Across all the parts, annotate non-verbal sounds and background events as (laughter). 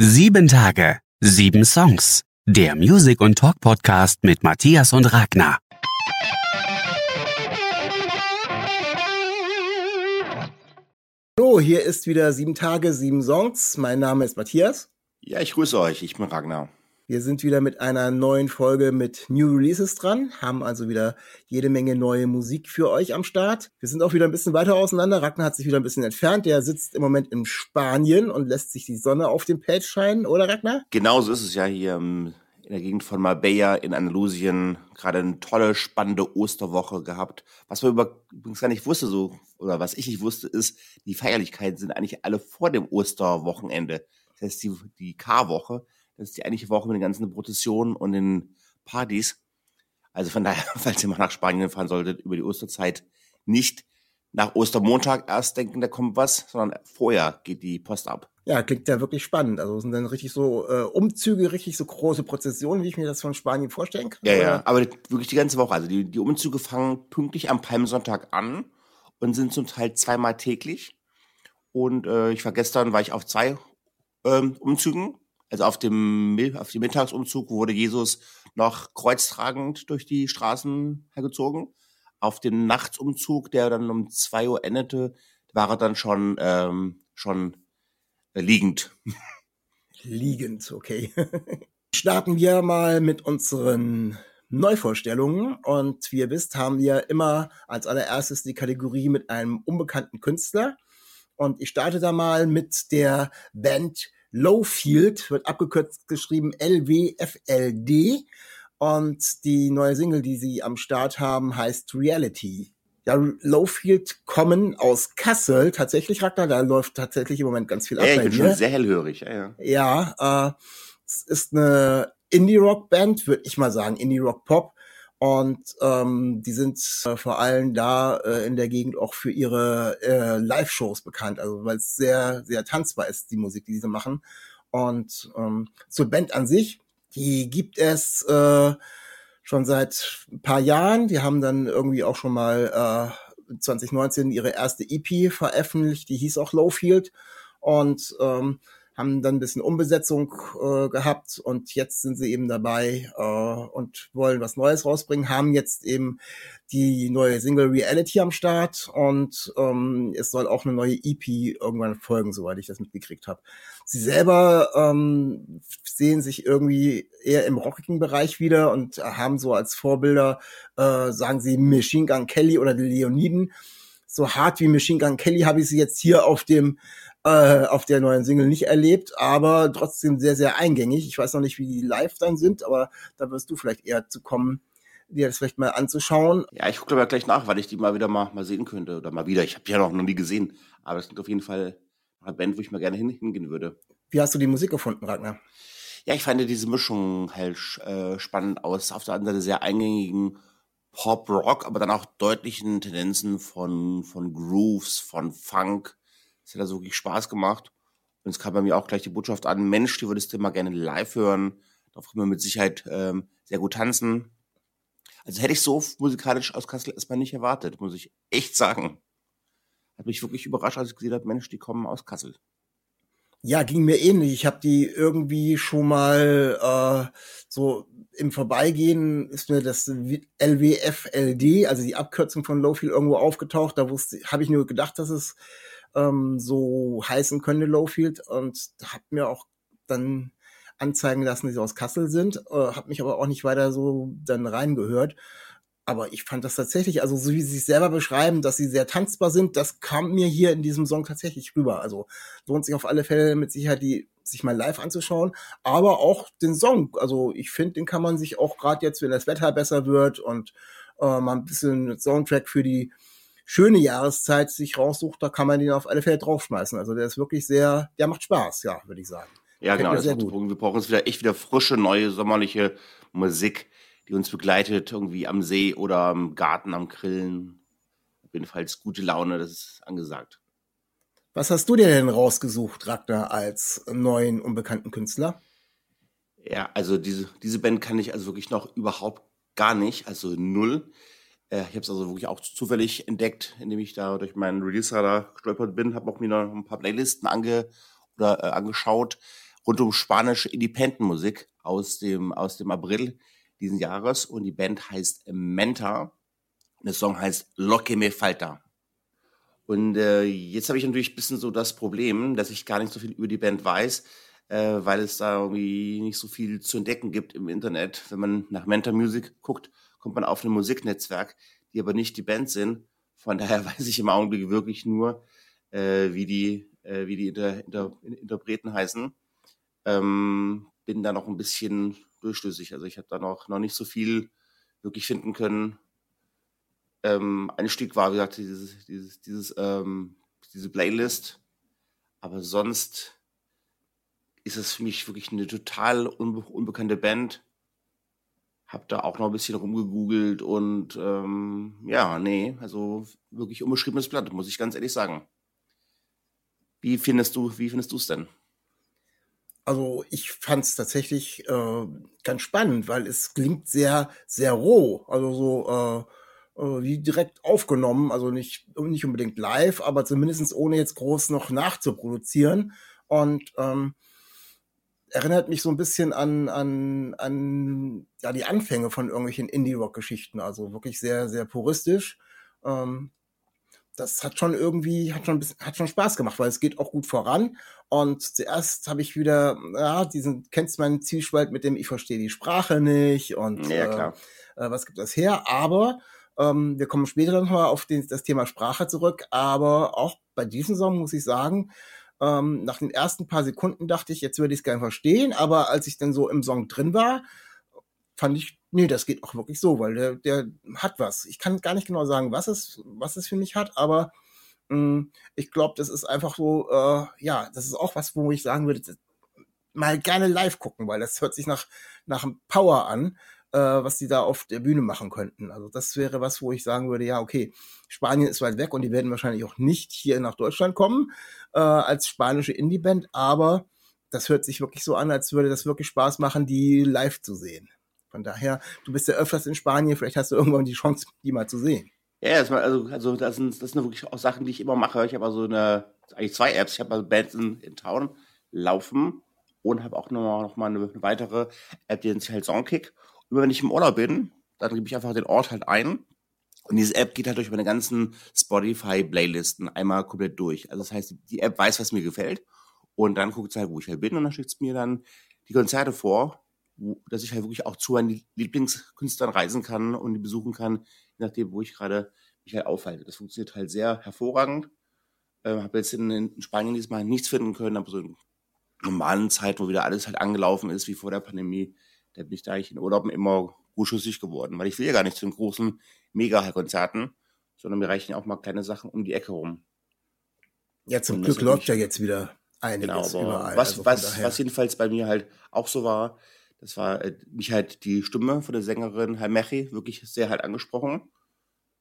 Sieben Tage, sieben Songs. Der Music- und Talk-Podcast mit Matthias und Ragnar. Hallo, hier ist wieder sieben Tage, sieben Songs. Mein Name ist Matthias. Ja, ich grüße euch. Ich bin Ragnar. Wir sind wieder mit einer neuen Folge mit New Releases dran, haben also wieder jede Menge neue Musik für euch am Start. Wir sind auch wieder ein bisschen weiter auseinander. Ragnar hat sich wieder ein bisschen entfernt. Der sitzt im Moment in Spanien und lässt sich die Sonne auf dem Page scheinen, oder Ragnar? Genauso ist es ja hier in der Gegend von Marbella in Andalusien. Gerade eine tolle, spannende Osterwoche gehabt. Was man übrigens gar nicht wusste, so, oder was ich nicht wusste, ist, die Feierlichkeiten sind eigentlich alle vor dem Osterwochenende. Das heißt, die, die Karwoche das ist die eigentliche Woche mit den ganzen Prozessionen und den Partys. Also von daher, (laughs) falls ihr mal nach Spanien fahren solltet, über die Osterzeit nicht nach Ostermontag erst denken, da kommt was, sondern vorher geht die Post ab. Ja, klingt ja wirklich spannend. Also sind dann richtig so äh, Umzüge, richtig so große Prozessionen, wie ich mir das von Spanien vorstellen kann. Ja, oder? ja, aber wirklich die ganze Woche. Also die, die Umzüge fangen pünktlich am Palmsonntag an und sind zum Teil zweimal täglich. Und äh, ich war gestern, war ich auf zwei ähm, Umzügen also auf dem, auf dem Mittagsumzug wurde Jesus noch kreuztragend durch die Straßen hergezogen. Auf dem Nachtsumzug, der dann um zwei Uhr endete, war er dann schon, ähm, schon äh, liegend. Liegend, okay. (laughs) Starten wir mal mit unseren Neuvorstellungen. Und wie ihr wisst, haben wir immer als allererstes die Kategorie mit einem unbekannten Künstler. Und ich starte da mal mit der Band Lowfield, wird abgekürzt geschrieben LWFLD. Und die neue Single, die sie am Start haben, heißt Reality. Ja, Lowfield kommen aus Kassel, tatsächlich, Ragnar, da läuft tatsächlich im Moment ganz viel ab. Ja, ich bin schon sehr hellhörig, ja, ja. Ja, äh, es ist eine Indie-Rock-Band, würde ich mal sagen, Indie-Rock-Pop. Und ähm, die sind äh, vor allem da äh, in der Gegend auch für ihre äh, Live-Shows bekannt, also weil es sehr, sehr tanzbar ist, die Musik, die sie machen. Und ähm, zur Band an sich, die gibt es äh, schon seit ein paar Jahren. Die haben dann irgendwie auch schon mal äh, 2019 ihre erste EP veröffentlicht, die hieß auch Lowfield. Und ähm, haben dann ein bisschen Umbesetzung äh, gehabt und jetzt sind sie eben dabei äh, und wollen was Neues rausbringen, haben jetzt eben die neue Single Reality am Start und ähm, es soll auch eine neue EP irgendwann folgen, soweit ich das mitgekriegt habe. Sie selber ähm, sehen sich irgendwie eher im rockigen Bereich wieder und haben so als Vorbilder, äh, sagen sie, Machine Gun Kelly oder die Leoniden. So hart wie Machine Gun Kelly habe ich sie jetzt hier auf dem äh, auf der neuen Single nicht erlebt, aber trotzdem sehr, sehr eingängig. Ich weiß noch nicht, wie die live dann sind, aber da wirst du vielleicht eher zu kommen, dir das vielleicht mal anzuschauen. Ja, ich gucke aber gleich nach, weil ich die mal wieder mal, mal sehen könnte oder mal wieder. Ich habe die ja noch, noch nie gesehen, aber es sind auf jeden Fall eine Band, wo ich mal gerne hin, hingehen würde. Wie hast du die Musik gefunden, Ragnar? Ja, ich fand diese Mischung halt äh, spannend aus. Auf der anderen Seite sehr eingängigen Pop-Rock, aber dann auch deutlichen Tendenzen von, von Grooves, von Funk, das hat also wirklich Spaß gemacht. Und es kam bei mir auch gleich die Botschaft an, Mensch, die würdest du immer gerne live hören. Darauf können wir mit Sicherheit ähm, sehr gut tanzen. Also hätte ich so musikalisch aus Kassel erstmal nicht erwartet, muss ich echt sagen. Hat mich wirklich überrascht, als ich gesehen habe, Mensch, die kommen aus Kassel. Ja, ging mir ähnlich. Ich habe die irgendwie schon mal äh, so im Vorbeigehen ist mir das LWFLD, also die Abkürzung von Lowfield, irgendwo aufgetaucht. Da wusste, habe ich nur gedacht, dass es ähm, so heißen könnte, Lowfield. Und habe mir auch dann anzeigen lassen, dass sie aus Kassel sind, äh, habe mich aber auch nicht weiter so dann reingehört. Aber ich fand das tatsächlich, also so wie sie sich selber beschreiben, dass sie sehr tanzbar sind, das kam mir hier in diesem Song tatsächlich rüber. Also lohnt sich auf alle Fälle mit Sicherheit die sich mal live anzuschauen, aber auch den Song. Also ich finde, den kann man sich auch gerade jetzt, wenn das Wetter besser wird und äh, mal ein bisschen Soundtrack für die schöne Jahreszeit sich raussucht, da kann man den auf alle Fälle draufschmeißen. Also der ist wirklich sehr, der macht Spaß, ja, würde ich sagen. Ja, genau, das ist Wir brauchen jetzt wieder echt wieder frische, neue, sommerliche Musik, die uns begleitet, irgendwie am See oder am Garten, am Grillen. Auf jeden Fall gute Laune, das ist angesagt. Was hast du dir denn rausgesucht, Ragnar, als neuen unbekannten Künstler? Ja, also diese, diese Band kann ich also wirklich noch überhaupt gar nicht, also null. Äh, ich habe es also wirklich auch zufällig entdeckt, indem ich da durch meinen Release-Radar gestolpert bin, habe auch mir noch ein paar Playlisten ange oder äh, angeschaut rund um spanische Independent-Musik aus dem, aus dem April diesen Jahres und die Band heißt Menta und der Song heißt Lo que me falta. Und äh, jetzt habe ich natürlich ein bisschen so das Problem, dass ich gar nicht so viel über die Band weiß, äh, weil es da irgendwie nicht so viel zu entdecken gibt im Internet. Wenn man nach Menta Music guckt, kommt man auf ein Musiknetzwerk, die aber nicht die Band sind. Von daher (laughs) weiß ich im Augenblick wirklich nur, äh, wie die, äh, wie die Inter Inter Interpreten heißen. Ähm, bin da noch ein bisschen durchschlüssig. Also ich habe da noch, noch nicht so viel wirklich finden können. Ähm, Einstieg war, wie gesagt, dieses, dieses, dieses, ähm, diese Playlist. Aber sonst ist es für mich wirklich eine total unbe unbekannte Band. Hab da auch noch ein bisschen rumgegoogelt und ähm, ja, nee, also wirklich unbeschriebenes Blatt, muss ich ganz ehrlich sagen. Wie findest du, wie findest du es denn? Also ich fand es tatsächlich äh, ganz spannend, weil es klingt sehr, sehr roh. Also so äh, äh, wie direkt aufgenommen, also nicht, nicht unbedingt live, aber zumindest ohne jetzt groß noch nachzuproduzieren. Und ähm, erinnert mich so ein bisschen an, an, an ja, die Anfänge von irgendwelchen Indie-Rock-Geschichten. Also wirklich sehr, sehr puristisch. Ähm, das hat schon irgendwie, hat schon, hat schon Spaß gemacht, weil es geht auch gut voran. Und zuerst habe ich wieder, ja, diesen, kennst du meinen Zielspalt mit dem, ich verstehe die Sprache nicht und ja, klar. Äh, äh was gibt das her? Aber ähm, wir kommen später noch mal auf den, das Thema Sprache zurück. Aber auch bei diesem Song muss ich sagen, ähm, nach den ersten paar Sekunden dachte ich, jetzt würde ich es gerne verstehen, aber als ich dann so im Song drin war, fand ich, nee, das geht auch wirklich so, weil der, der hat was. Ich kann gar nicht genau sagen, was es, was es für mich hat, aber mh, mm, ich glaube, das ist einfach so, äh, ja, das ist auch was, wo ich sagen würde, mal gerne live gucken, weil das hört sich nach, nach einem Power an äh, was die da auf der Bühne machen könnten. Also das wäre was, wo ich sagen würde, ja, okay, Spanien ist weit weg und die werden wahrscheinlich auch nicht hier nach Deutschland kommen äh, als spanische Indie-Band, aber das hört sich wirklich so an, als würde das wirklich Spaß machen, die live zu sehen. Von daher, du bist ja öfters in Spanien, vielleicht hast du irgendwann die Chance, die mal zu sehen. Ja, das, also, also das, sind, das sind wirklich auch Sachen, die ich immer mache. Ich habe also eine, eigentlich zwei Apps. Ich habe also Bands in, in Town laufen und habe auch noch, noch mal eine, weitere App, die nennt sich halt Songkick. Immer wenn ich im Urlaub bin, dann gebe ich einfach den Ort halt ein. Und diese App geht halt durch meine ganzen Spotify-Playlisten einmal komplett durch. Also das heißt, die App weiß, was mir gefällt. Und dann guckt sie halt, wo ich halt bin. Und dann schickt es mir dann die Konzerte vor, wo, dass ich halt wirklich auch zu meinen Lieblingskünstlern reisen kann und die besuchen kann, je nachdem, wo ich gerade mich halt aufhalte. Das funktioniert halt sehr hervorragend. Ähm, habe jetzt in, in, Spanien diesmal nichts finden können, aber so in normalen Zeiten, wo wieder alles halt angelaufen ist, wie vor der Pandemie, da bin ich da eigentlich in Urlauben immer gutschüssig geworden, weil ich will ja gar nicht zu den großen Mega-Konzerten, sondern mir reichen auch mal kleine Sachen um die Ecke rum. Ja, zum Glück läuft ja jetzt wieder einiges genau, überall. Was, also was, was jedenfalls bei mir halt auch so war, das war äh, mich halt die Stimme von der Sängerin Halmechi wirklich sehr halt angesprochen.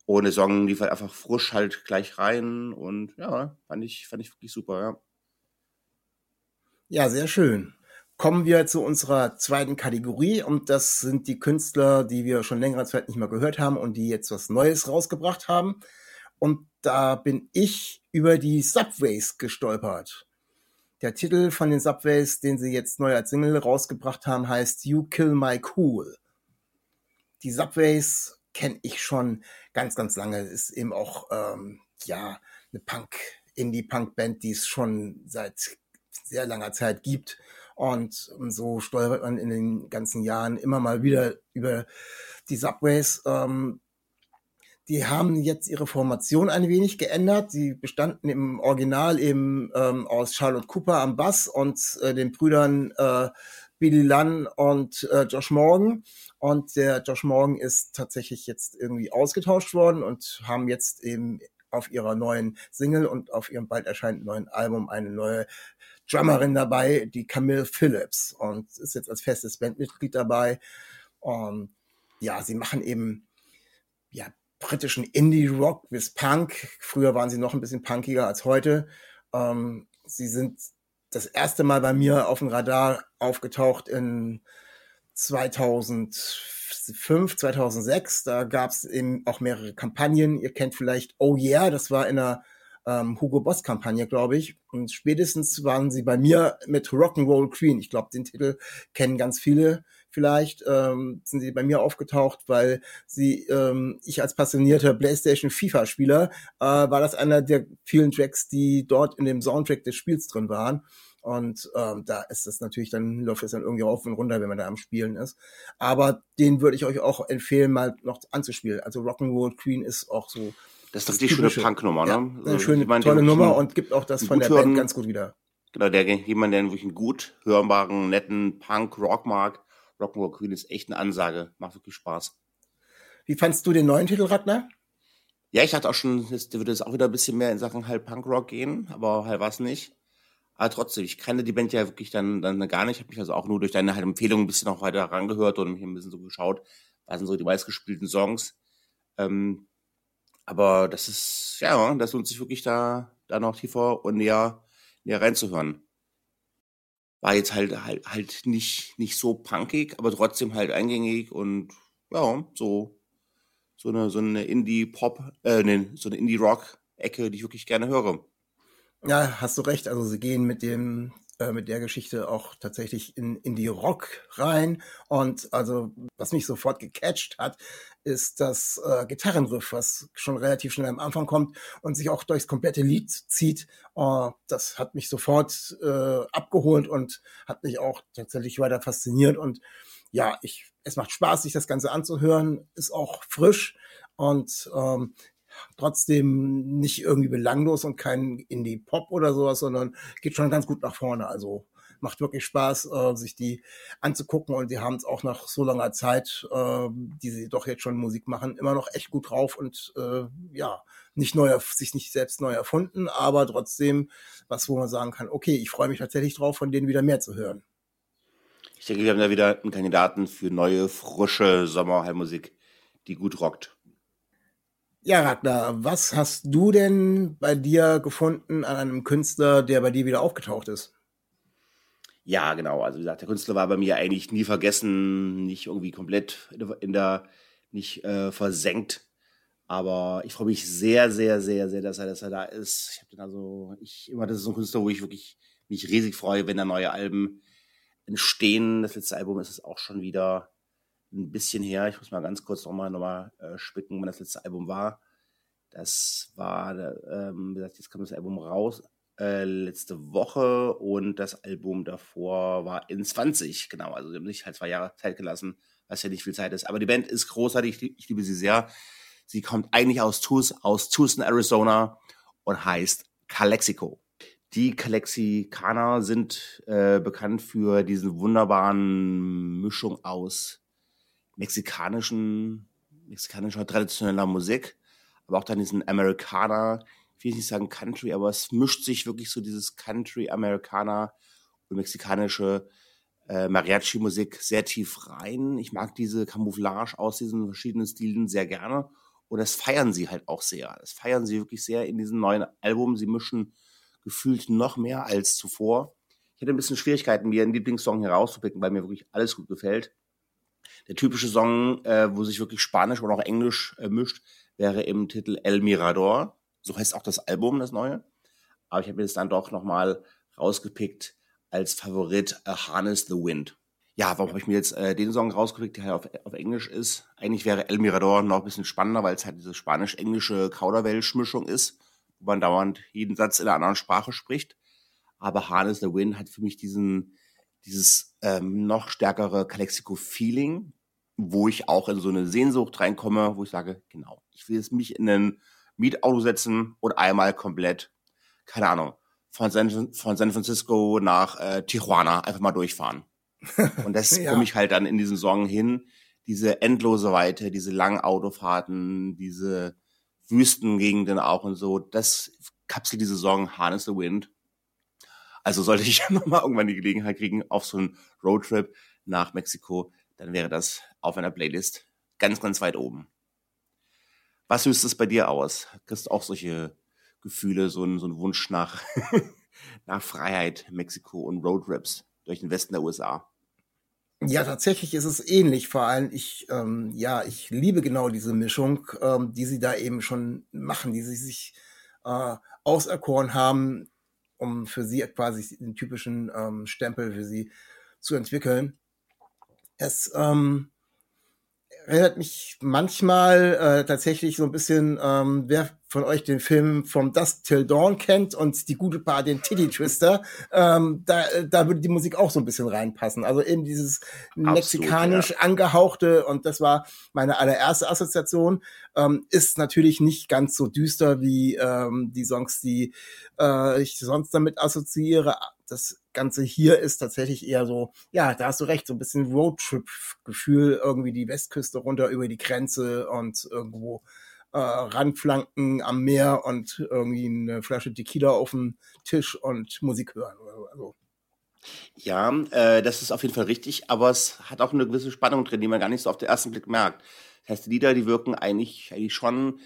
Ohne Song lief halt einfach frisch halt gleich rein und ja, fand ich, fand ich wirklich super, ja. Ja, sehr schön kommen wir zu unserer zweiten Kategorie und das sind die Künstler, die wir schon längere Zeit nicht mehr gehört haben und die jetzt was Neues rausgebracht haben. Und da bin ich über die Subways gestolpert. Der Titel von den Subways, den sie jetzt neu als Single rausgebracht haben, heißt You Kill My Cool. Die Subways kenne ich schon ganz, ganz lange. Ist eben auch ähm, ja eine Punk, Indie-Punk-Band, die es schon seit sehr langer Zeit gibt und so steuert man in den ganzen Jahren immer mal wieder über die Subways. Ähm, die haben jetzt ihre Formation ein wenig geändert. Sie bestanden im Original eben ähm, aus Charlotte Cooper am Bass und äh, den Brüdern äh, Billy Lunn und äh, Josh Morgan. Und der Josh Morgan ist tatsächlich jetzt irgendwie ausgetauscht worden und haben jetzt eben auf ihrer neuen Single und auf ihrem bald erscheinenden neuen Album eine neue Drummerin dabei, die Camille Phillips und ist jetzt als festes Bandmitglied dabei. Und ja, sie machen eben ja britischen Indie-Rock bis Punk. Früher waren sie noch ein bisschen punkiger als heute. Ähm, sie sind das erste Mal bei mir auf dem Radar aufgetaucht in 2005, 2006. Da gab es eben auch mehrere Kampagnen. Ihr kennt vielleicht Oh Yeah, das war in einer ähm, Hugo Boss Kampagne, glaube ich. Und spätestens waren sie bei mir mit Rock'n'Roll Queen. Ich glaube, den Titel kennen ganz viele vielleicht, ähm, sind sie bei mir aufgetaucht, weil sie, ähm, ich als passionierter PlayStation FIFA-Spieler, äh, war das einer der vielen Tracks, die dort in dem Soundtrack des Spiels drin waren. Und ähm, da ist das natürlich, dann läuft es dann irgendwie rauf und runter, wenn man da am Spielen ist. Aber den würde ich euch auch empfehlen, mal noch anzuspielen. Also Rock'n'Roll Queen ist auch so. Das ist richtig schöne Punknummer, ne? Ja, eine also, schöne, mein, tolle Nummer und gibt auch das von der Band ganz gut wieder. Genau, der jemand, der wirklich einen gut hörbaren, netten Punk-Rock mag, Rock'n'Roll Queen ist echt eine Ansage. Macht wirklich Spaß. Wie fandst du den neuen Titel, Ragnar? Ja, ich dachte auch schon, es würde es auch wieder ein bisschen mehr in Sachen halt Punkrock gehen, aber halt war es nicht. Aber trotzdem, ich kannte die Band ja wirklich dann, dann gar nicht. Ich habe mich also auch nur durch deine halt Empfehlung ein bisschen noch weiter rangehört und mich ein bisschen so geschaut, was sind so die meistgespielten Songs. Ähm, aber das ist, ja, das lohnt sich wirklich da, da noch tiefer und näher, näher reinzuhören. War jetzt halt, halt, halt nicht, nicht so punkig, aber trotzdem halt eingängig und ja, so, so eine, so eine Indie-Pop, äh, ne, so eine Indie-Rock-Ecke, die ich wirklich gerne höre. Ja, hast du recht. Also sie gehen mit dem äh, mit der Geschichte auch tatsächlich in, in die Rock rein. Und also, was mich sofort gecatcht hat, ist das äh, Gitarrenriff, was schon relativ schnell am Anfang kommt und sich auch durchs komplette Lied zieht. Uh, das hat mich sofort äh, abgeholt und hat mich auch tatsächlich weiter fasziniert. Und ja, ich, es macht Spaß, sich das Ganze anzuhören, ist auch frisch. Und ähm, trotzdem nicht irgendwie belanglos und kein Indie-Pop oder sowas, sondern geht schon ganz gut nach vorne. Also macht wirklich Spaß, äh, sich die anzugucken und die haben es auch nach so langer Zeit, äh, die sie doch jetzt schon Musik machen, immer noch echt gut drauf und äh, ja, nicht neu, sich nicht selbst neu erfunden, aber trotzdem was, wo man sagen kann, okay, ich freue mich tatsächlich drauf, von denen wieder mehr zu hören. Ich denke, wir haben da wieder einen Kandidaten für neue, frische Sommerheimmusik, die gut rockt. Ja, Ragnar, was hast du denn bei dir gefunden an einem Künstler, der bei dir wieder aufgetaucht ist? Ja, genau. Also wie gesagt, der Künstler war bei mir eigentlich nie vergessen, nicht irgendwie komplett in der, nicht äh, versenkt. Aber ich freue mich sehr, sehr, sehr, sehr, dass er, dass er da ist. Ich habe den also, ich immer, das ist so ein Künstler, wo ich wirklich mich riesig freue, wenn da neue Alben entstehen. Das letzte Album ist es auch schon wieder ein bisschen her. Ich muss mal ganz kurz nochmal noch mal, äh, spicken, wann das letzte Album war. Das war, ähm, wie gesagt, jetzt kam das Album raus äh, letzte Woche und das Album davor war in 20, genau. Also sie haben sich halt zwei Jahre Zeit gelassen, was ja nicht viel Zeit ist. Aber die Band ist großartig, ich, ich liebe sie sehr. Sie kommt eigentlich aus, Tus, aus Tucson, Arizona und heißt Calexico. Die Calexikaner sind äh, bekannt für diese wunderbaren Mischung aus mexikanischen, mexikanischer traditioneller Musik, aber auch dann diesen Amerikaner, ich will nicht sagen Country, aber es mischt sich wirklich so dieses Country, Amerikaner und mexikanische äh, Mariachi-Musik sehr tief rein. Ich mag diese Camouflage aus diesen verschiedenen Stilen sehr gerne und das feiern sie halt auch sehr. Das feiern sie wirklich sehr in diesem neuen Album. Sie mischen gefühlt noch mehr als zuvor. Ich hatte ein bisschen Schwierigkeiten, mir einen Lieblingssong herauszupicken, weil mir wirklich alles gut gefällt. Der typische Song, äh, wo sich wirklich Spanisch oder auch Englisch äh, mischt, wäre im Titel El Mirador. So heißt auch das Album, das neue. Aber ich habe mir das dann doch nochmal rausgepickt als Favorit A Harness the Wind. Ja, warum habe ich mir jetzt äh, den Song rausgepickt, der halt auf, auf Englisch ist? Eigentlich wäre El Mirador noch ein bisschen spannender, weil es halt diese spanisch-englische Kauderwelsch-Mischung ist, wo man dauernd jeden Satz in einer anderen Sprache spricht. Aber Harness the Wind hat für mich diesen, dieses ähm, noch stärkere Calexico-Feeling, wo ich auch in so eine Sehnsucht reinkomme, wo ich sage, genau, ich will jetzt mich in ein Mietauto setzen und einmal komplett, keine Ahnung, von San, von San Francisco nach äh, Tijuana einfach mal durchfahren. (laughs) Und das ja. komme ich halt dann in diesen Song hin, diese endlose Weite, diese langen Autofahrten, diese Wüstengegenden auch und so, das kapselt diese Song Harness the Wind also sollte ich (laughs) nochmal irgendwann die Gelegenheit kriegen auf so einen Roadtrip nach Mexiko, dann wäre das auf einer Playlist ganz, ganz weit oben. Was löst es bei dir aus? Kriegst du auch solche Gefühle, so einen, so einen Wunsch nach, (laughs) nach Freiheit, Mexiko und Roadtrips durch den Westen der USA? Ja, tatsächlich ist es ähnlich. Vor allem, ich, ähm, ja, ich liebe genau diese Mischung, ähm, die sie da eben schon machen, die sie sich äh, auserkoren haben, um für sie quasi den typischen ähm, Stempel für sie zu entwickeln. Es ähm, erinnert mich manchmal äh, tatsächlich so ein bisschen, ähm, wer von euch den Film From Dusk Till Dawn kennt und die gute Paar, den Titty Twister, ähm, da, da würde die Musik auch so ein bisschen reinpassen. Also eben dieses Absolut, mexikanisch ja. angehauchte und das war meine allererste Assoziation, ähm, ist natürlich nicht ganz so düster wie ähm, die Songs, die äh, ich sonst damit assoziiere. Das Ganze hier ist tatsächlich eher so, ja, da hast du recht, so ein bisschen Roadtrip-Gefühl, irgendwie die Westküste runter über die Grenze und irgendwo äh, Randflanken am Meer und irgendwie eine Flasche Tequila auf dem Tisch und Musik hören oder so. Ja, äh, das ist auf jeden Fall richtig, aber es hat auch eine gewisse Spannung drin, die man gar nicht so auf den ersten Blick merkt. Das heißt, die Lieder, die wirken eigentlich, eigentlich schon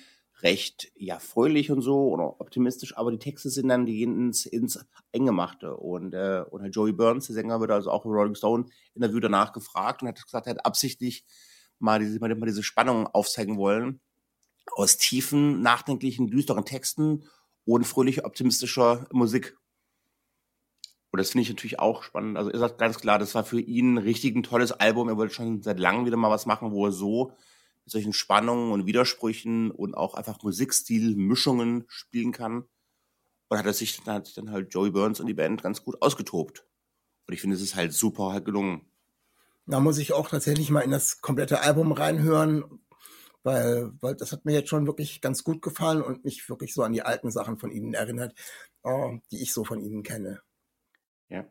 recht ja fröhlich und so oder optimistisch, aber die Texte sind dann, die gehen ins, ins Eingemachte. Und, äh, und Joey Burns, der Sänger, wird also auch im Rolling Stone Interview danach gefragt und hat gesagt, er hat absichtlich mal diese, mal diese Spannung aufzeigen wollen. Aus tiefen, nachdenklichen, düsteren Texten und fröhlich optimistischer Musik. Und das finde ich natürlich auch spannend. Also er sagt ganz klar, das war für ihn richtig ein tolles Album. Er wollte schon seit langem wieder mal was machen, wo er so mit solchen Spannungen und Widersprüchen und auch einfach Musikstil-Mischungen spielen kann. Und hat er sich dann, hat sich dann halt Joey Burns und die Band ganz gut ausgetobt. Und ich finde, es ist halt super halt gelungen. Da muss ich auch tatsächlich mal in das komplette Album reinhören, weil, weil das hat mir jetzt schon wirklich ganz gut gefallen und mich wirklich so an die alten Sachen von ihnen erinnert, oh, die ich so von ihnen kenne. Ja.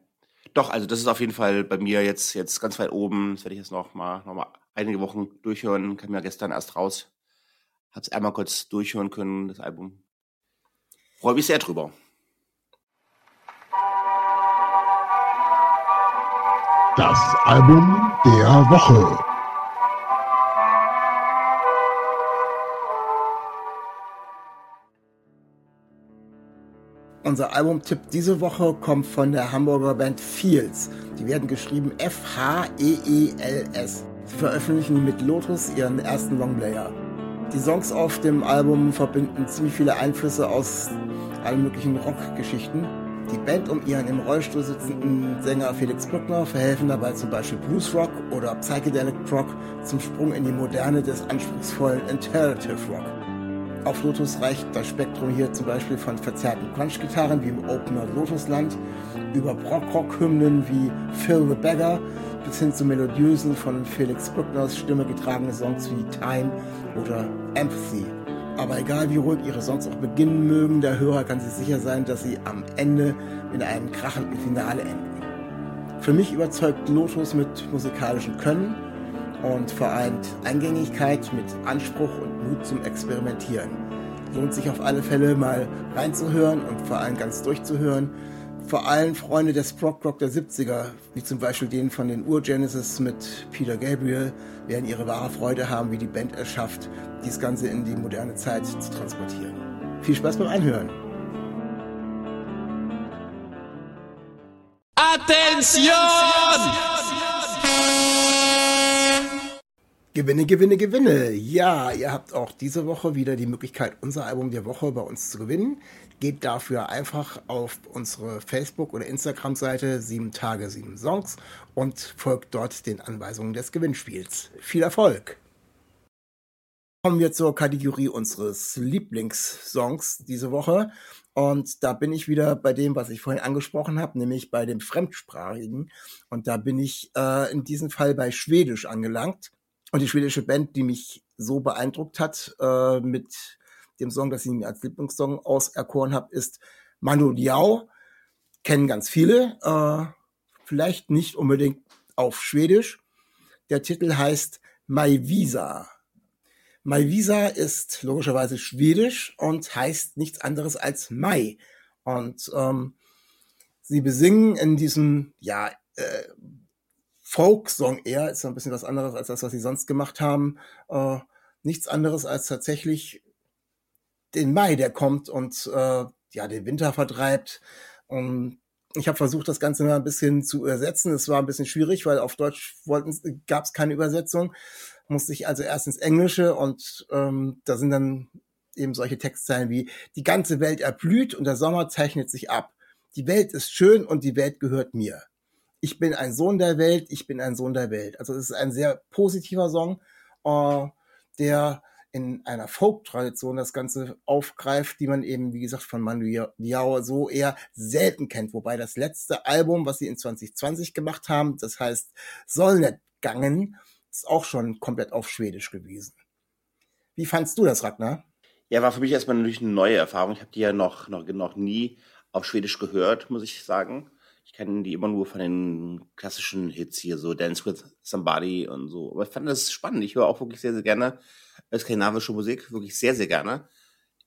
Doch, also das ist auf jeden Fall bei mir jetzt, jetzt ganz weit oben. Das werde ich jetzt noch mal, noch mal einige Wochen durchhören. Kam ja gestern erst raus. Hab's einmal kurz durchhören können, das Album. Freue mich sehr drüber. Das Album der Woche. Unser Albumtipp diese Woche kommt von der Hamburger Band Fields. Die werden geschrieben F-H-E-E-L-S. Sie veröffentlichen mit Lotus ihren ersten Longplayer. Die Songs auf dem Album verbinden ziemlich viele Einflüsse aus allen möglichen Rockgeschichten. Die Band um ihren im Rollstuhl sitzenden Sänger Felix Brückner verhelfen dabei zum Beispiel Blues Rock oder Psychedelic Rock zum Sprung in die Moderne des anspruchsvollen Alternative Rock. Auf Lotus reicht das Spektrum hier zum Beispiel von verzerrten Crunch-Gitarren wie im Opener Lotusland über Brock-Rock-Hymnen wie Phil the Beggar bis hin zu melodiösen von Felix Brückners Stimme getragene Songs wie Time oder Empathy. Aber egal wie ruhig ihre Songs auch beginnen mögen, der Hörer kann sich sicher sein, dass sie am Ende in einem krachenden Finale enden. Für mich überzeugt Lotus mit musikalischem Können und vereint Eingängigkeit mit Anspruch und Mut zum Experimentieren. Lohnt sich auf alle Fälle mal reinzuhören und vor allem ganz durchzuhören vor allem Freunde des Prog Rock der 70er, wie zum Beispiel den von den Ur-Genesis mit Peter Gabriel, werden ihre wahre Freude haben, wie die Band es schafft, dies Ganze in die moderne Zeit zu transportieren. Viel Spaß beim Anhören! Attention! Gewinne, Gewinne, Gewinne. Ja, ihr habt auch diese Woche wieder die Möglichkeit, unser Album der Woche bei uns zu gewinnen. Geht dafür einfach auf unsere Facebook- oder Instagram-Seite 7 Tage, 7 Songs und folgt dort den Anweisungen des Gewinnspiels. Viel Erfolg! Kommen wir zur Kategorie unseres Lieblingssongs diese Woche. Und da bin ich wieder bei dem, was ich vorhin angesprochen habe, nämlich bei dem Fremdsprachigen. Und da bin ich äh, in diesem Fall bei Schwedisch angelangt. Und die schwedische Band, die mich so beeindruckt hat äh, mit dem Song, das ich mir als Lieblingssong auserkoren habe, ist Manu Diao. Kennen ganz viele, äh, vielleicht nicht unbedingt auf Schwedisch. Der Titel heißt My Visa. My Visa ist logischerweise Schwedisch und heißt nichts anderes als Mai. Und ähm, sie besingen in diesem, ja, äh, Folk-Song eher, ist ein bisschen was anderes als das, was sie sonst gemacht haben. Äh, nichts anderes als tatsächlich den Mai, der kommt und äh, ja den Winter vertreibt. Und ich habe versucht, das Ganze mal ein bisschen zu übersetzen. Es war ein bisschen schwierig, weil auf Deutsch gab es keine Übersetzung. Musste ich also erst ins Englische und ähm, da sind dann eben solche Textzeilen wie die ganze Welt erblüht und der Sommer zeichnet sich ab. Die Welt ist schön und die Welt gehört mir. Ich bin ein Sohn der Welt, ich bin ein Sohn der Welt. Also es ist ein sehr positiver Song, äh, der in einer Folk-Tradition das Ganze aufgreift, die man eben, wie gesagt, von Manu Diao so eher selten kennt. Wobei das letzte Album, was sie in 2020 gemacht haben, das heißt Soll nicht gangen, ist auch schon komplett auf Schwedisch gewesen. Wie fandst du das, Ragnar? Ja, war für mich erstmal natürlich eine neue Erfahrung. Ich habe die ja noch, noch, noch nie auf Schwedisch gehört, muss ich sagen. Ich kenne die immer nur von den klassischen Hits hier, so Dance with Somebody und so. Aber ich fand das spannend. Ich höre auch wirklich sehr, sehr gerne skandinavische Musik, wirklich sehr, sehr gerne.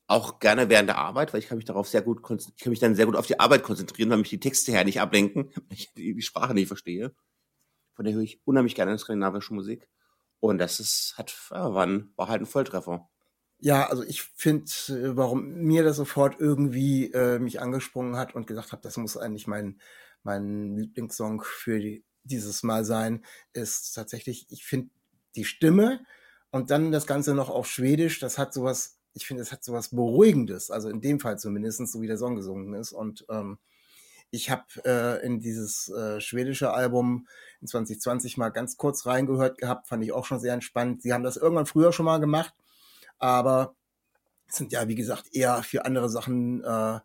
Auch gerne während der Arbeit, weil ich kann mich darauf sehr gut, ich kann mich dann sehr gut auf die Arbeit konzentrieren, weil mich die Texte her nicht ablenken, (laughs) wenn ich die, Sprache nicht verstehe. Von der höre ich unheimlich gerne skandinavische Musik. Und das ist, hat, war, war halt ein Volltreffer. Ja, also ich finde, äh, warum mir das sofort irgendwie äh, mich angesprungen hat und gesagt habe, das muss eigentlich mein, mein Lieblingssong für die, dieses Mal sein, ist tatsächlich, ich finde die Stimme und dann das Ganze noch auf Schwedisch, das hat sowas, ich finde, es hat sowas Beruhigendes, also in dem Fall zumindest, so wie der Song gesungen ist. Und ähm, ich habe äh, in dieses äh, schwedische Album in 2020 mal ganz kurz reingehört gehabt, fand ich auch schon sehr entspannt. Sie haben das irgendwann früher schon mal gemacht, aber sind ja, wie gesagt, eher für andere Sachen äh,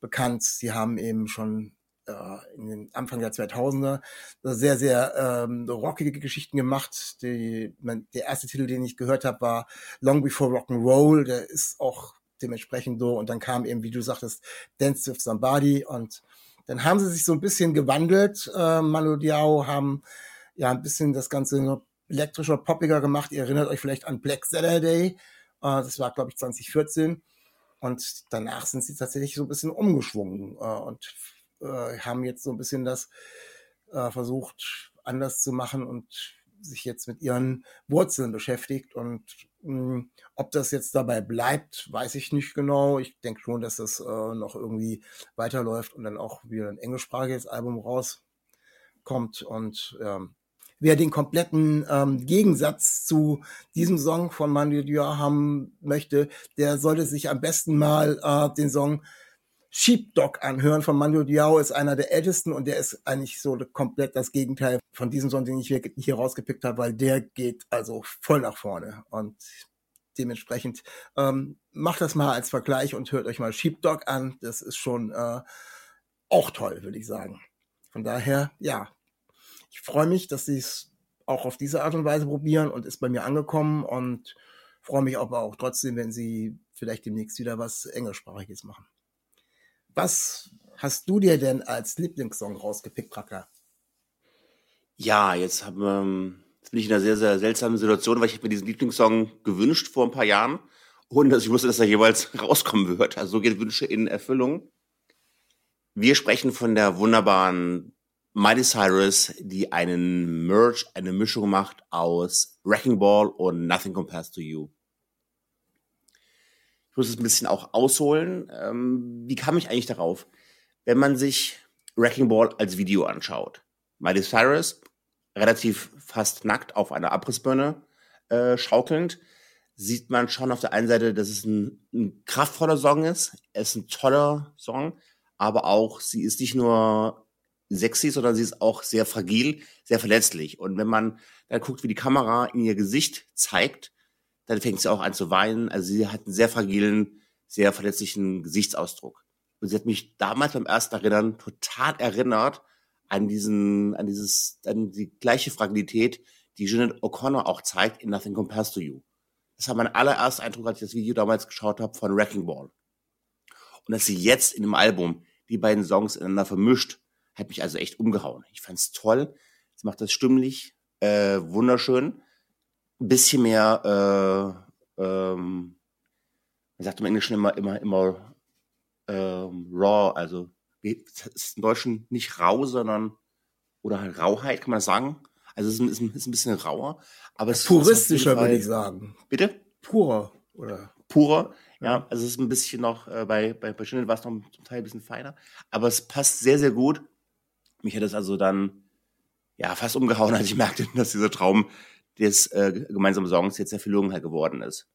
bekannt. Sie haben eben schon äh, in den Anfang der 2000er sehr, sehr ähm, rockige Geschichten gemacht. Die, mein, der erste Titel, den ich gehört habe, war Long Before Rock'n'Roll. Der ist auch dementsprechend so. Und dann kam eben, wie du sagtest, Dance with Somebody. Und dann haben sie sich so ein bisschen gewandelt. Äh, Manu Diao haben ja ein bisschen das Ganze elektrischer, poppiger gemacht. Ihr erinnert euch vielleicht an Black Saturday. Äh, das war, glaube ich, 2014. Und danach sind sie tatsächlich so ein bisschen umgeschwungen äh, und äh, haben jetzt so ein bisschen das äh, versucht anders zu machen und sich jetzt mit ihren Wurzeln beschäftigt. Und mh, hm, ob das jetzt dabei bleibt, weiß ich nicht genau. Ich denke schon, dass das äh, noch irgendwie weiterläuft und dann auch wieder ein englischsprachiges Album rauskommt. Und ähm, wer den kompletten ähm, Gegensatz zu diesem Song von Manu Dior haben möchte, der sollte sich am besten mal äh, den Song Sheepdog anhören von Manu Diao ist einer der ältesten und der ist eigentlich so komplett das Gegenteil von diesem Song, den ich hier, rausgepickt habe, weil der geht also voll nach vorne und dementsprechend ähm, macht das mal als Vergleich und hört euch mal Sheepdog an. Das ist schon äh, auch toll, würde ich sagen. Von daher, ja, ich freue mich, dass sie es auch auf diese Art und Weise probieren und ist bei mir angekommen und freue mich aber auch trotzdem, wenn sie vielleicht demnächst wieder was Englischsprachiges machen. Was hast du dir denn als Lieblingssong rausgepickt, Racker? Ja, jetzt, haben, ähm, jetzt bin ich in einer sehr, sehr seltsamen Situation, weil ich mir diesen Lieblingssong gewünscht vor ein paar Jahren, ohne dass ich wusste, dass er jeweils (laughs) rauskommen wird. Also so gehen Wünsche in Erfüllung. Wir sprechen von der wunderbaren Miley Cyrus, die einen Merch, eine Mischung macht aus Wrecking Ball und Nothing Compares to You. Ich muss es ein bisschen auch ausholen. Ähm, wie kam ich eigentlich darauf? Wenn man sich Wrecking Ball als Video anschaut, Miley Cyrus relativ fast nackt auf einer Abrissbirne äh, schaukelnd, sieht man schon auf der einen Seite, dass es ein, ein kraftvoller Song ist. Es ist ein toller Song, aber auch sie ist nicht nur sexy, sondern sie ist auch sehr fragil, sehr verletzlich. Und wenn man dann guckt, wie die Kamera in ihr Gesicht zeigt, dann fängt sie auch an zu weinen. Also sie hat einen sehr fragilen, sehr verletzlichen Gesichtsausdruck. Und sie hat mich damals beim ersten Erinnern total erinnert an diesen, an dieses, an die gleiche Fragilität, die Jeanette O'Connor auch zeigt in Nothing Compares to You. Das war mein allererster Eindruck, als ich das Video damals geschaut habe von Wrecking Ball. Und dass sie jetzt in dem Album die beiden Songs ineinander vermischt, hat mich also echt umgehauen. Ich fand's toll. Sie macht das stimmlich, äh, wunderschön ein bisschen mehr, äh, ähm, man sagt im Englischen immer, immer, immer ähm, raw, also es ist im Deutschen nicht rau, sondern oder halt Rauheit, kann man sagen? Also es ist, ist, ist ein bisschen rauer, aber es puristischer ist würde ich sagen. Bitte? Purer oder purer. Ja, ja also es ist ein bisschen noch äh, bei bei bei Chanel war es noch zum Teil ein bisschen feiner, aber es passt sehr sehr gut. Mich hat es also dann ja fast umgehauen, (laughs) als ich merkte, dass dieser Traum des äh, gemeinsamen Songs jetzt Erfüllung halt geworden ist.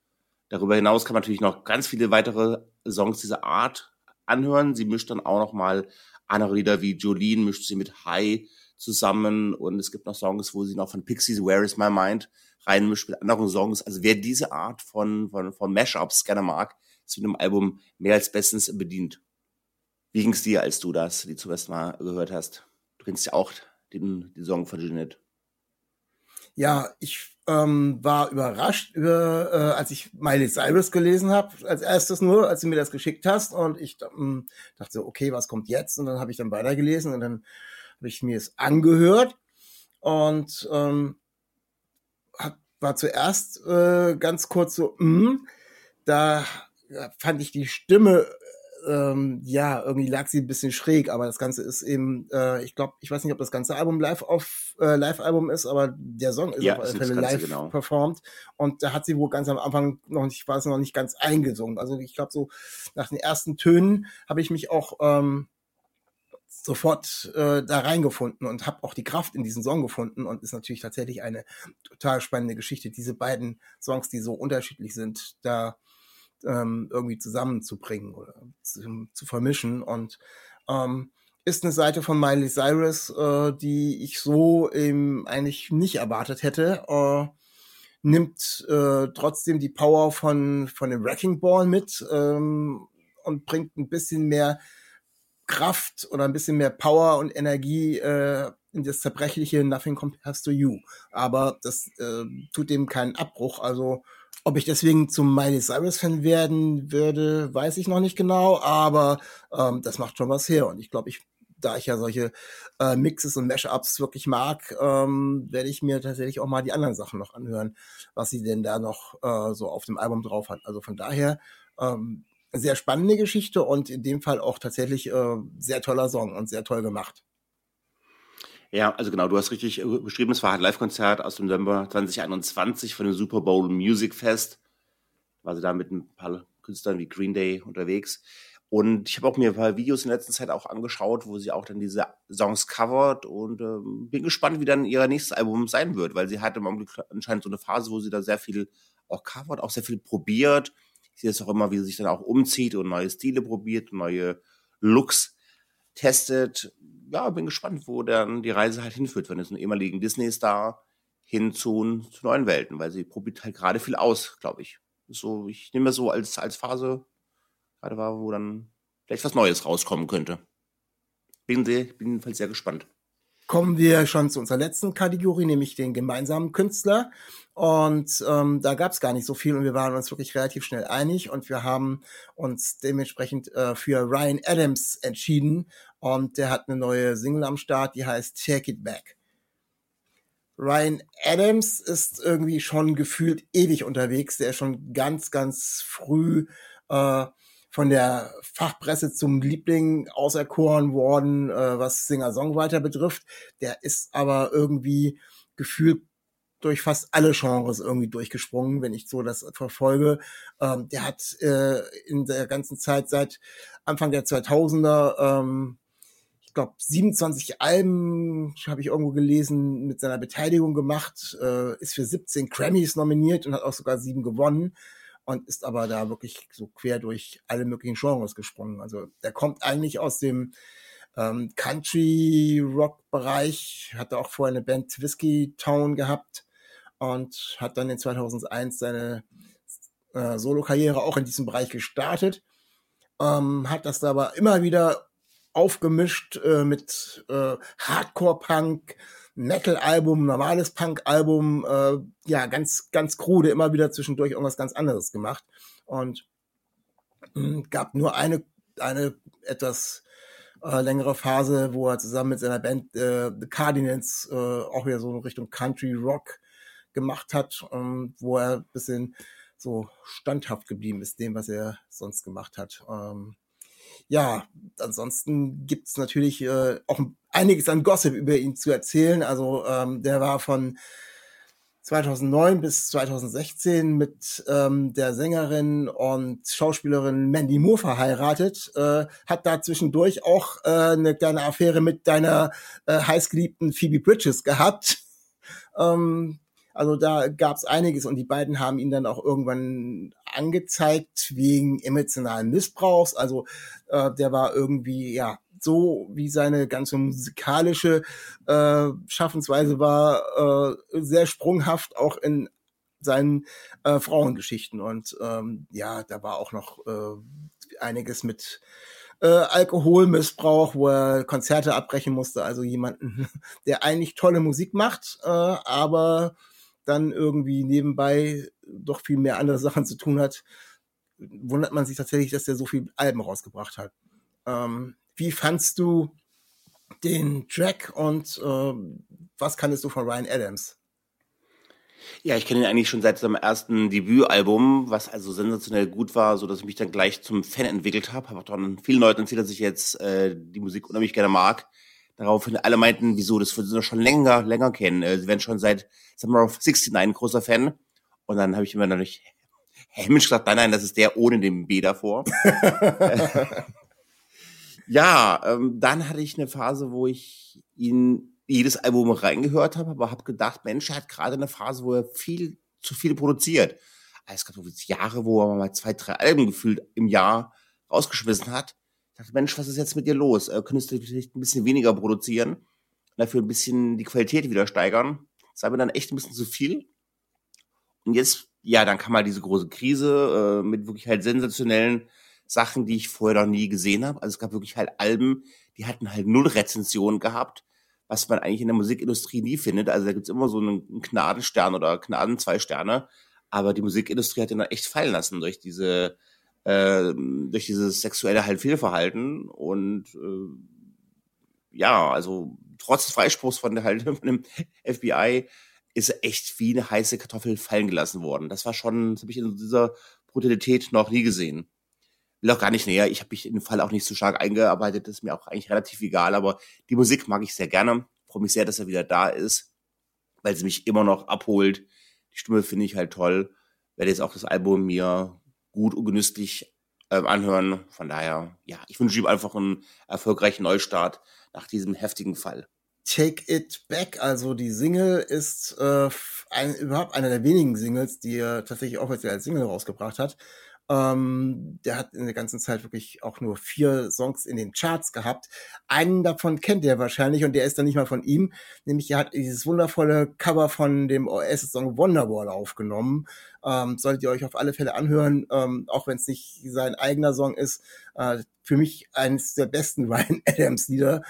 Darüber hinaus kann man natürlich noch ganz viele weitere Songs dieser Art anhören. Sie mischt dann auch noch mal andere Lieder wie Jolene mischt sie mit High zusammen und es gibt noch Songs, wo sie noch von Pixies Where Is My Mind reinmischt mit anderen Songs. Also wer diese Art von, von, von Mashups gerne mag, ist mit dem Album mehr als bestens bedient. Wie ging's dir, als du das die zum ersten Mal gehört hast? Du kennst ja auch den, den Song von Jeanette. Ja, ich ähm, war überrascht, über, äh, als ich Miley Cyrus gelesen habe, als erstes nur, als du mir das geschickt hast. Und ich ähm, dachte so, okay, was kommt jetzt? Und dann habe ich dann weitergelesen und dann habe ich mir es angehört und ähm, hab, war zuerst äh, ganz kurz so, mh, da fand ich die Stimme ähm, ja, irgendwie lag sie ein bisschen schräg, aber das Ganze ist eben, äh, ich glaube, ich weiß nicht, ob das ganze Album live auf äh, Live-Album ist, aber der Song ist Ja, auf alle Fälle live genau. performt. Und da hat sie wohl ganz am Anfang noch nicht, war es noch nicht ganz eingesungen. Also ich glaube, so nach den ersten Tönen habe ich mich auch ähm, sofort äh, da reingefunden und habe auch die Kraft in diesen Song gefunden und ist natürlich tatsächlich eine total spannende Geschichte, diese beiden Songs, die so unterschiedlich sind, da ähm, irgendwie zusammenzubringen oder zu, zu vermischen und ähm, ist eine Seite von Miley Cyrus, äh, die ich so eben eigentlich nicht erwartet hätte. Äh, nimmt äh, trotzdem die Power von von dem Wrecking Ball mit ähm, und bringt ein bisschen mehr Kraft oder ein bisschen mehr Power und Energie äh, in das zerbrechliche Nothing Compares to You. Aber das äh, tut dem keinen Abbruch. Also ob ich deswegen zum Miley Cyrus Fan werden würde, weiß ich noch nicht genau. Aber ähm, das macht schon was her. Und ich glaube, ich da ich ja solche äh, Mixes und Mashups wirklich mag, ähm, werde ich mir tatsächlich auch mal die anderen Sachen noch anhören, was sie denn da noch äh, so auf dem Album drauf hat. Also von daher ähm, sehr spannende Geschichte und in dem Fall auch tatsächlich äh, sehr toller Song und sehr toll gemacht. Ja, also genau, du hast richtig äh, beschrieben, es war ein Live-Konzert aus dem November 2021 von dem Super Bowl Music Fest. War sie da mit ein paar Künstlern wie Green Day unterwegs. Und ich habe auch mir ein paar Videos in letzter Zeit auch angeschaut, wo sie auch dann diese Songs covert und ähm, bin gespannt, wie dann ihr nächstes Album sein wird, weil sie hat im Augenblick anscheinend so eine Phase, wo sie da sehr viel auch covert, auch sehr viel probiert. Ich sehe das auch immer, wie sie sich dann auch umzieht und neue Stile probiert, neue Looks testet. Ja, bin gespannt, wo dann die Reise halt hinführt, wenn es einen ehemaligen Disney-Star hin zu, zu neuen Welten, weil sie probiert halt gerade viel aus, glaube ich. So, ich nehme das so als, als Phase gerade war, wo dann vielleicht was Neues rauskommen könnte. Bin, sehr, bin jedenfalls sehr gespannt. Kommen wir schon zu unserer letzten Kategorie, nämlich den gemeinsamen Künstler. Und ähm, da gab es gar nicht so viel und wir waren uns wirklich relativ schnell einig und wir haben uns dementsprechend äh, für Ryan Adams entschieden und der hat eine neue Single am Start, die heißt Take It Back. Ryan Adams ist irgendwie schon gefühlt ewig unterwegs. Der ist schon ganz, ganz früh äh, von der Fachpresse zum Liebling auserkoren worden, äh, was Singer-Songwriter betrifft. Der ist aber irgendwie gefühlt durch fast alle Genres irgendwie durchgesprungen, wenn ich so das verfolge. Ähm, der hat äh, in der ganzen Zeit seit Anfang der 2000er ähm, ich glaube, 27 Alben, habe ich irgendwo gelesen, mit seiner Beteiligung gemacht, äh, ist für 17 Grammys nominiert und hat auch sogar sieben gewonnen und ist aber da wirklich so quer durch alle möglichen Genres gesprungen. Also der kommt eigentlich aus dem ähm, Country-Rock-Bereich, hatte auch vorher eine Band Whiskey Town gehabt und hat dann in 2001 seine äh, Solo-Karriere auch in diesem Bereich gestartet. Ähm, hat das aber immer wieder aufgemischt äh, mit äh, Hardcore-Punk, Metal-Album, normales Punk-Album, äh, ja, ganz, ganz krude, immer wieder zwischendurch irgendwas ganz anderes gemacht. Und mh, gab nur eine, eine etwas äh, längere Phase, wo er zusammen mit seiner Band äh, The Cardinals äh, auch wieder so in Richtung Country Rock gemacht hat, ähm, wo er bisschen so standhaft geblieben ist, dem, was er sonst gemacht hat. Ähm, ja, ansonsten gibt's natürlich äh, auch einiges an Gossip über ihn zu erzählen. Also ähm, der war von 2009 bis 2016 mit ähm, der Sängerin und Schauspielerin Mandy Moore verheiratet, äh, hat da zwischendurch auch äh, eine kleine Affäre mit deiner äh, heißgeliebten Phoebe Bridges gehabt. (laughs) Ähm, Also da gab es einiges und die beiden haben ihn dann auch irgendwann angezeigt wegen emotionalen Missbrauchs. Also äh, der war irgendwie ja so wie seine ganze musikalische äh, Schaffensweise war, äh, sehr sprunghaft auch in seinen äh, Frauengeschichten. Und ähm, ja, da war auch noch äh, einiges mit äh, Alkoholmissbrauch, wo er Konzerte abbrechen musste. Also jemanden, (laughs) der eigentlich tolle Musik macht, äh, aber dann irgendwie nebenbei doch viel mehr andere Sachen zu tun hat, wundert man sich tatsächlich, dass er so viel Alben rausgebracht hat. Ähm, wie fandst du den Track und äh, was kannst du von Ryan Adams? Ja, ich kenne ihn eigentlich schon seit seinem ersten Debütalbum, was also sensationell gut war, so dass ich mich dann gleich zum Fan entwickelt habe. Habe auch dann vielen Leuten erzählt, dass ich jetzt äh, die Musik unheimlich gerne mag. Daraufhin alle meinten, wieso, das würden sie schon länger, länger kennen. Äh, sie werden schon seit Summer of 69 ein großer Fan. Und dann habe ich immer natürlich (laughs) hämisch gesagt, nein, nein, das ist der ohne den B davor. (laughs) ja, ähm, dann hatte ich eine Phase, wo ich ihn jedes Album reingehört habe, aber habe gedacht, Mensch, er hat gerade eine Phase, wo er viel zu viel produziert. Also es gab so Jahre, wo er mal zwei, drei Alben gefühlt im Jahr rausgeschmissen hat. Dachte, Mensch, was ist jetzt mit dir los? Äh, könntest du vielleicht ein bisschen weniger produzieren dafür ein bisschen die Qualität wieder steigern? Das war mir dann echt ein bisschen zu viel. Und jetzt, ja, dann kam halt diese große Krise äh, mit wirklich halt sensationellen Sachen, die ich vorher noch nie gesehen habe. Also es gab wirklich halt Alben, die hatten halt null Rezensionen gehabt was man eigentlich in der Musikindustrie nie findet. Also da gibt's immer so einen Gnadenstern oder Gnaden zwei Sterne. Aber die Musikindustrie hat ihn dann echt fallen lassen durch diese, äh, durch dieses sexuelle halt Fehlverhalten. Und äh, ja, also trotz Freispruchs von der halt (laughs) von dem FBI ist er echt wie eine heiße Kartoffel fallen gelassen worden. Das war schon, das habe ich in dieser Brutalität noch nie gesehen will auch gar nicht näher. Ich habe mich in den Fall auch nicht so stark eingearbeitet. Das ist mir auch eigentlich relativ egal. Aber die Musik mag ich sehr gerne. Freue mich sehr, dass er wieder da ist, weil sie mich immer noch abholt. Die Stimme finde ich halt toll. Werde jetzt auch das Album mir gut und genüsslich äh, anhören. Von daher, ja, ich wünsche ihm einfach einen erfolgreichen Neustart nach diesem heftigen Fall. Take It Back, also die Single ist äh, ein, überhaupt einer der wenigen Singles, die er tatsächlich offiziell als Single rausgebracht hat. Ähm, der hat in der ganzen Zeit wirklich auch nur vier Songs in den Charts gehabt. Einen davon kennt ihr wahrscheinlich und der ist dann nicht mal von ihm. Nämlich er hat dieses wundervolle Cover von dem Oasis-Song Wonderwall aufgenommen. Ähm, solltet ihr euch auf alle Fälle anhören, ähm, auch wenn es nicht sein eigener Song ist. Äh, für mich eines der besten (laughs) Ryan Adams-Lieder.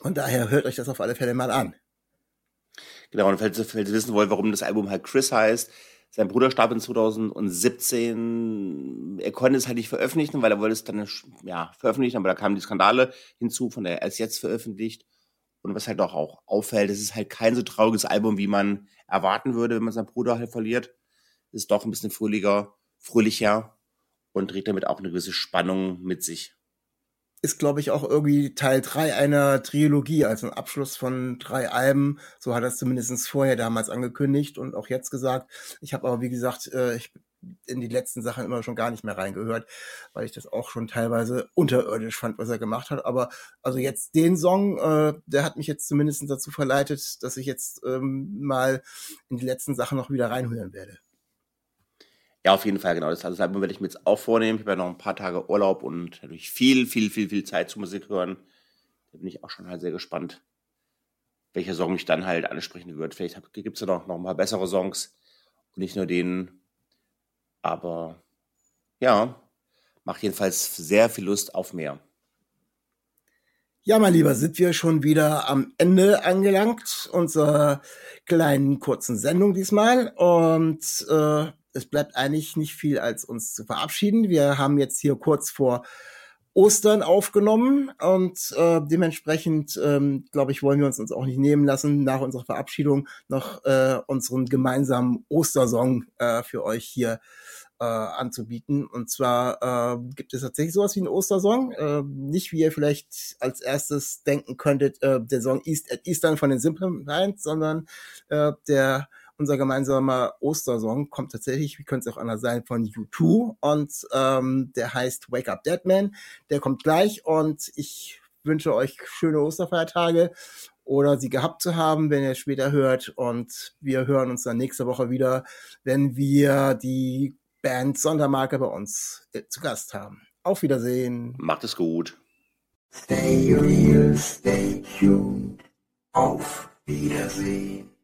Und daher hört euch das auf alle Fälle mal an. Genau, und falls ihr wissen wollt, warum das Album halt Chris heißt, sein Bruder starb in 2017. Er konnte es halt nicht veröffentlichen, weil er wollte es dann ja, veröffentlichen, aber da kamen die Skandale hinzu, von der er es jetzt veröffentlicht. Und was halt auch, auffällt, es ist halt kein so trauriges Album, wie man erwarten würde, wenn man seinen Bruder halt verliert. Es ist doch ein bisschen fröhlicher, fröhlicher und trägt damit auch eine gewisse Spannung mit sich ist, glaube ich, auch irgendwie Teil drei einer Trilogie, also ein Abschluss von drei Alben. So hat er es zumindest vorher damals angekündigt und auch jetzt gesagt. Ich habe aber, wie gesagt, äh, ich in die letzten Sachen immer schon gar nicht mehr reingehört, weil ich das auch schon teilweise unterirdisch fand, was er gemacht hat. Aber also jetzt den Song, äh, der hat mich jetzt zumindest dazu verleitet, dass ich jetzt ähm, mal in die letzten Sachen noch wieder reinhören werde. Ja, auf jeden Fall, genau. Das also, werde ich mir jetzt auch vornehmen. Ich habe ja noch ein paar Tage Urlaub und natürlich viel, viel, viel, viel Zeit zu Musik hören. Da bin ich auch schon halt sehr gespannt, welcher Song mich dann halt ansprechen wird. Vielleicht gibt es ja noch, noch ein paar bessere Songs und nicht nur den. Aber ja, macht jedenfalls sehr viel Lust auf mehr. Ja, mein Lieber, sind wir schon wieder am Ende angelangt unserer kleinen kurzen Sendung diesmal. Und äh, es bleibt eigentlich nicht viel, als uns zu verabschieden. Wir haben jetzt hier kurz vor Ostern aufgenommen und äh, dementsprechend, ähm, glaube ich, wollen wir uns uns auch nicht nehmen lassen, nach unserer Verabschiedung noch äh, unseren gemeinsamen Ostersong äh, für euch hier äh, anzubieten. Und zwar äh, gibt es tatsächlich sowas wie einen Ostersong. Äh, nicht wie ihr vielleicht als erstes denken könntet, äh, der Song East at Eastern von den Simple Minds, sondern äh, der unser gemeinsamer Ostersong kommt tatsächlich, wie könnte es auch anders sein, von U2 und ähm, der heißt Wake Up Dead Man. Der kommt gleich und ich wünsche euch schöne Osterfeiertage oder sie gehabt zu haben, wenn ihr es später hört. Und wir hören uns dann nächste Woche wieder, wenn wir die Band Sondermarke bei uns äh, zu Gast haben. Auf Wiedersehen. Macht es gut. Stay real, stay tuned. Auf Wiedersehen.